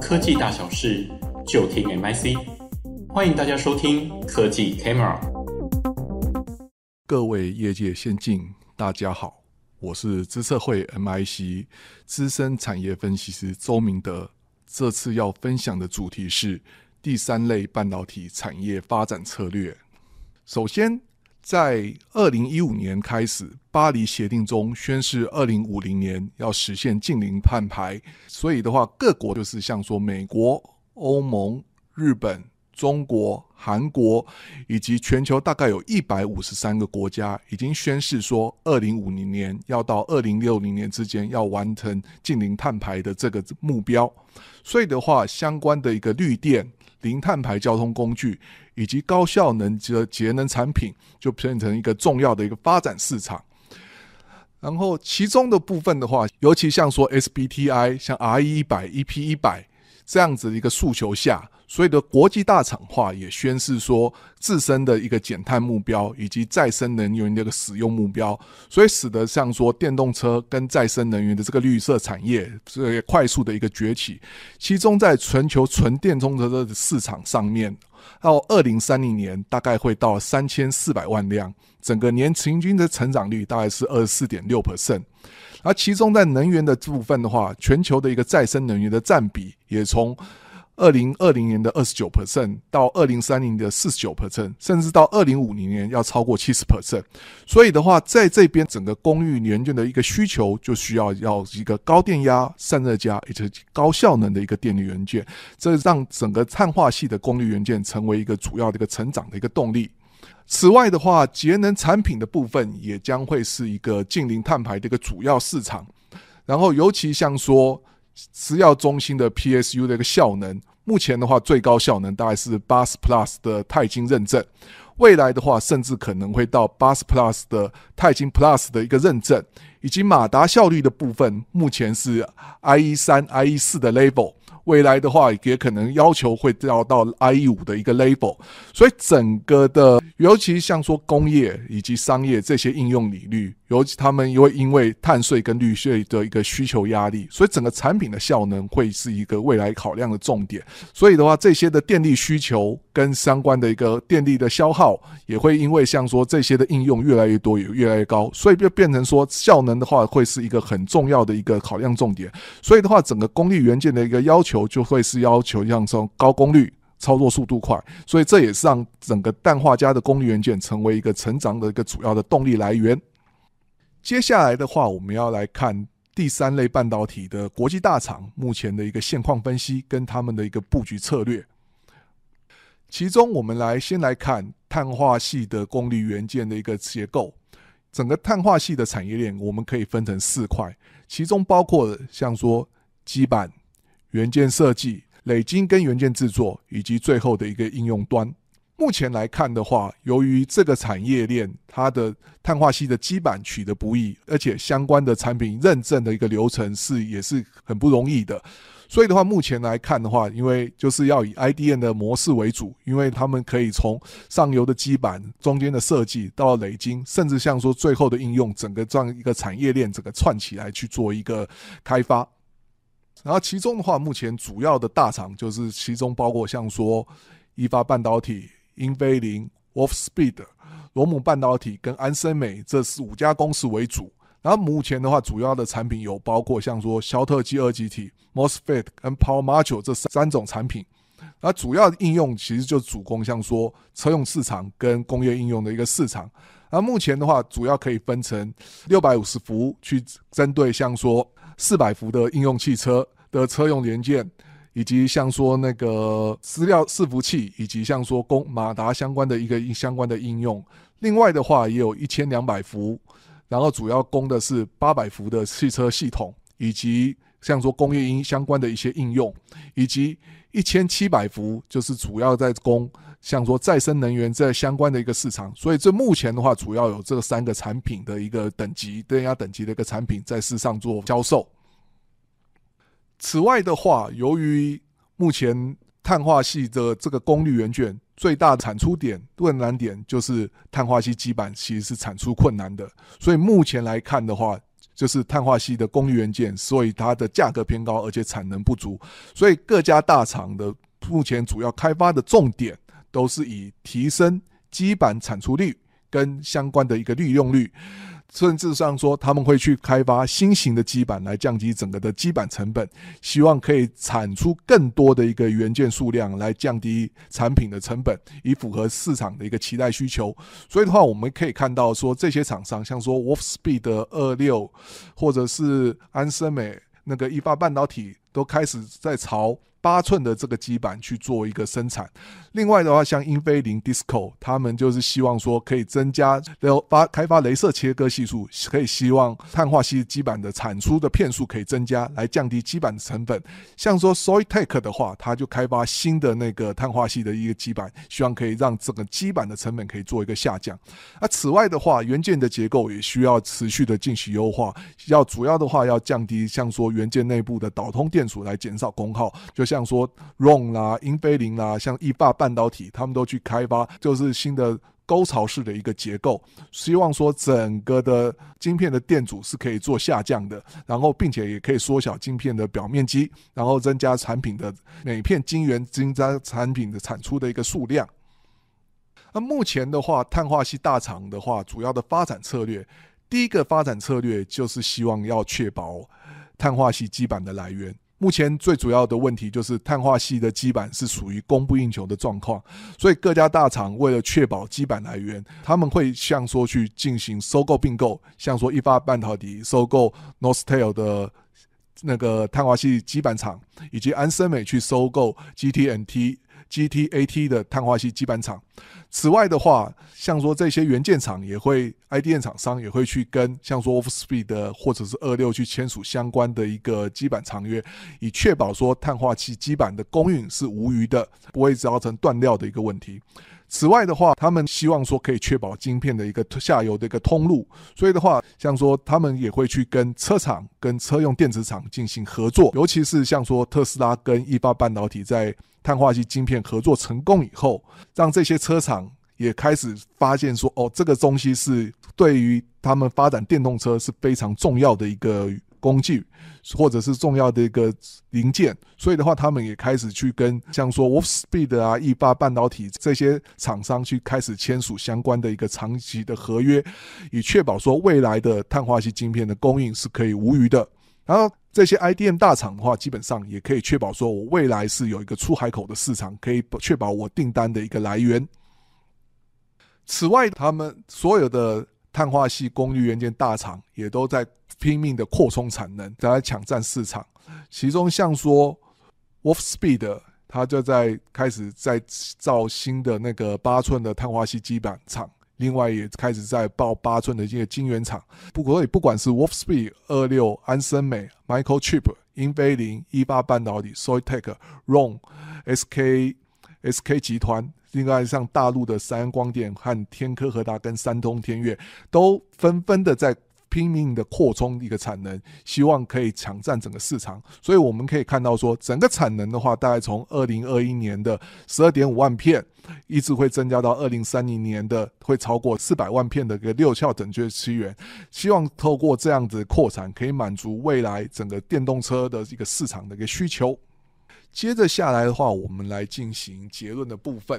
科技大小事，就听 MIC。欢迎大家收听科技 Camera。各位业界先进，大家好，我是资策会 MIC 资深产业分析师周明德。这次要分享的主题是第三类半导体产业发展策略。首先，在二零一五年开始，巴黎协定中宣示，二零五零年要实现净零碳排。所以的话，各国就是像说美国、欧盟、日本、中国、韩国以及全球大概有一百五十三个国家，已经宣示说，二零五零年要到二零六零年之间要完成净零碳排的这个目标。所以的话，相关的一个绿电。零碳排交通工具以及高效能的节能产品，就变成一个重要的一个发展市场。然后其中的部分的话，尤其像说 SBTI、像 RE 一百、EP 一百这样子的一个诉求下。所以的国际大厂化也宣示说自身的一个减碳目标以及再生能源的一个使用目标，所以使得像说电动车跟再生能源的这个绿色产业这个快速的一个崛起。其中在全球纯电动车的市场上面，到二零三零年大概会到三千四百万辆，整个年平均的成长率大概是二十四点六 percent。而其中在能源的部分的话，全球的一个再生能源的占比也从二零二零年的二十九 percent 到二零三零的四十九 percent，甚至到二零五零年要超过七十 percent。所以的话，在这边整个功率元件的一个需求，就需要要一个高电压、散热加以及高效能的一个电力元件，这让整个碳化系的功率元件成为一个主要的一个成长的一个动力。此外的话，节能产品的部分也将会是一个近零碳排的一个主要市场。然后，尤其像说磁药中心的 PSU 的一个效能。目前的话，最高效能大概是八十 Plus 的钛金认证，未来的话，甚至可能会到八十 Plus 的钛金 Plus 的一个认证，以及马达效率的部分，目前是 IE 三、IE 四的 level。未来的话，也可能要求会掉到 IE 五的一个 level，所以整个的，尤其像说工业以及商业这些应用领域，尤其他们因为因为碳税跟绿税的一个需求压力，所以整个产品的效能会是一个未来考量的重点。所以的话，这些的电力需求跟相关的一个电力的消耗，也会因为像说这些的应用越来越多，也越来越高，所以就变成说效能的话，会是一个很重要的一个考量重点。所以的话，整个功率元件的一个要求。求就会是要求像说高功率、操作速度快，所以这也是让整个氮化镓的功率元件成为一个成长的一个主要的动力来源。接下来的话，我们要来看第三类半导体的国际大厂目前的一个现况分析跟他们的一个布局策略。其中，我们来先来看碳化系的功率元件的一个结构。整个碳化系的产业链，我们可以分成四块，其中包括像说基板。元件设计、累晶跟元件制作，以及最后的一个应用端。目前来看的话，由于这个产业链它的碳化矽的基板取得不易，而且相关的产品认证的一个流程是也是很不容易的。所以的话，目前来看的话，因为就是要以 IDM 的模式为主，因为他们可以从上游的基板、中间的设计到累晶，甚至像说最后的应用，整个这样一个产业链整个串起来去做一个开发。然后其中的话，目前主要的大厂就是其中包括像说意法半导体、英飞凌、Wolfspeed、罗姆半导体跟安森美这是五家公司为主。然后目前的话，主要的产品有包括像说肖特基二极体、MOSFET 跟 Power Module 这三种产品。那主要的应用其实就主攻像说车用市场跟工业应用的一个市场。那目前的话，主要可以分成六百五十伏去针对像说。四百伏的应用汽车的车用元件，以及像说那个资料伺服器，以及像说供马达相关的一个相关的应用。另外的话，也有一千两百伏，然后主要供的是八百伏的汽车系统，以及像说工业音相关的一些应用，以及一千七百伏，就是主要在供像说再生能源这相关的一个市场。所以这目前的话，主要有这三个产品的一个等级，电压等级的一个产品在市上做销售。此外的话，由于目前碳化矽的这个功率元件最大的产出点困难点就是碳化矽基板其实是产出困难的，所以目前来看的话，就是碳化矽的功率元件，所以它的价格偏高，而且产能不足，所以各家大厂的目前主要开发的重点都是以提升基板产出率跟相关的一个利用率。甚至上说，他们会去开发新型的基板来降低整个的基板成本，希望可以产出更多的一个元件数量来降低产品的成本，以符合市场的一个期待需求。所以的话，我们可以看到说，这些厂商像说 Wolfspeed 二六，或者是安森美那个一发半导体，都开始在朝。八寸的这个基板去做一个生产。另外的话，像英飞凌、DISCO，他们就是希望说可以增加发开发镭射切割系数，可以希望碳化系基板的产出的片数可以增加，来降低基板的成本。像说 Soitec 的话，它就开发新的那个碳化系的一个基板，希望可以让这个基板的成本可以做一个下降。那此外的话，元件的结构也需要持续的进行优化，要主要的话要降低像说元件内部的导通电电阻来减少功耗，就。像说 ROHM 啦、英飞凌啦，像意法半导体，他们都去开发，就是新的沟槽式的一个结构，希望说整个的晶片的电阻是可以做下降的，然后并且也可以缩小晶片的表面积，然后增加产品的每片晶圆晶渣产品的产出的一个数量。那目前的话，碳化矽大厂的话，主要的发展策略，第一个发展策略就是希望要确保碳化矽基板的来源。目前最主要的问题就是碳化系的基板是属于供不应求的状况，所以各家大厂为了确保基板来源，他们会像说去进行收购并购，像说一发半导体收购 Norstel 的那个碳化系基板厂，以及安森美去收购 GTNT。GTAT 的碳化矽基板厂。此外的话，像说这些元件厂也会，IDM 厂商也会去跟像说 Wolfspeed 或者是二六去签署相关的一个基板长约，以确保说碳化矽基板的供应是无虞的，不会造成断料的一个问题。此外的话，他们希望说可以确保晶片的一个下游的一个通路，所以的话，像说他们也会去跟车厂、跟车用电子厂进行合作，尤其是像说特斯拉跟意法半导体在碳化矽晶片合作成功以后，让这些车厂也开始发现说，哦，这个东西是对于他们发展电动车是非常重要的一个。工具或者是重要的一个零件，所以的话，他们也开始去跟像说 Wolfspeed 啊、意法半导体这些厂商去开始签署相关的一个长期的合约，以确保说未来的碳化矽晶片的供应是可以无虞的。然后这些 IDM 大厂的话，基本上也可以确保说我未来是有一个出海口的市场，可以确保我订单的一个来源。此外，他们所有的碳化系功率元件大厂也都在。拼命的扩充产能，在抢占市场。其中像说 Wolfspeed，它就在开始在造新的那个八寸的碳化系基板厂，另外也开始在报八寸的这些晶圆厂。不过也，不管是 Wolfspeed、二六、安森美、Michael Chip、英飞凌、一八半导体、Soitec、Rong、SK、SK 集团，另外像大陆的三安光电和天科和达跟三通天悦，都纷纷的在。拼命的扩充一个产能，希望可以抢占整个市场。所以我们可以看到说，整个产能的话，大概从二零二一年的十二点五万片，一直会增加到二零三零年的会超过四百万片的一个六窍整卷资源。希望透过这样子扩产，可以满足未来整个电动车的一个市场的一个需求。接着下来的话，我们来进行结论的部分。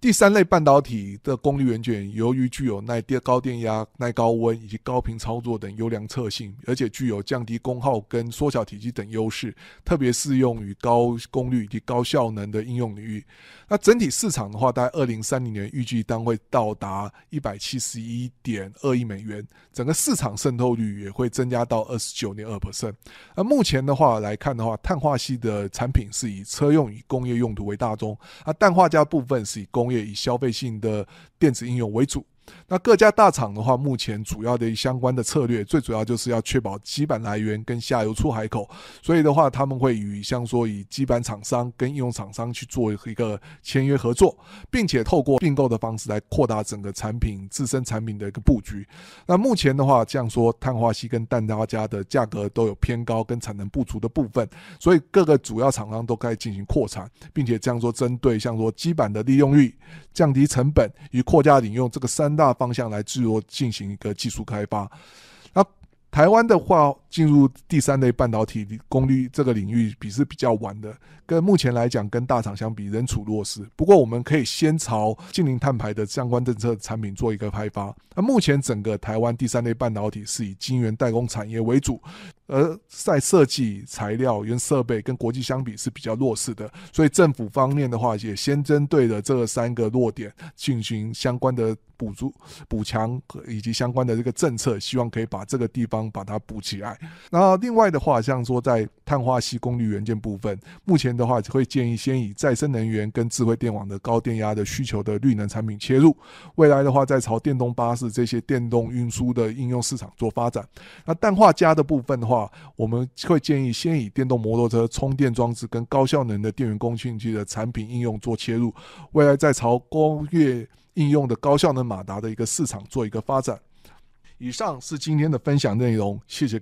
第三类半导体的功率元件，由于具有耐电、高电压、耐高温以及高频操作等优良特性，而且具有降低功耗跟缩小体积等优势，特别适用于高功率以及高效能的应用领域。那整体市场的话，大概二零三零年预计将会到达一百七十一点二亿美元，整个市场渗透率也会增加到二十九点二 percent。那目前的话来看的话，碳化矽的产品是以车用与工业用途为大宗，而氮化镓部分是以工也以消费性的电子应用为主。那各家大厂的话，目前主要的相关的策略，最主要就是要确保基板来源跟下游出海口。所以的话，他们会与像说以基板厂商跟应用厂商去做一个签约合作，并且透过并购的方式来扩大整个产品自身产品的一个布局。那目前的话，这样说碳化锡跟氮化镓的价格都有偏高跟产能不足的部分，所以各个主要厂商都该进行扩产，并且这样说针对像说基板的利用率、降低成本与扩大领用这个三大方向来自由进行一个技术开发。那台湾的话，进入第三类半导体功率这个领域，比是比较晚的。跟目前来讲，跟大厂相比，仍处弱势。不过，我们可以先朝近零碳排的相关政策产品做一个开发。那目前整个台湾第三类半导体是以晶圆代工产业为主，而在设计、材料、原设备跟国际相比是比较弱势的。所以，政府方面的话，也先针对的这三个弱点进行相关的补助、补强以及相关的这个政策，希望可以把这个地方把它补起来。那另外的话，像说在碳化矽功率元件部分，目前的话会建议先以再生能源跟智慧电网的高电压的需求的绿能产品切入，未来的话再朝电动巴士这些电动运输的应用市场做发展。那氮化镓的部分的话，我们会建议先以电动摩托车充电装置跟高效能的电源供应器的产品应用做切入，未来再朝工业应用的高效能马达的一个市场做一个发展。以上是今天的分享内容，谢谢。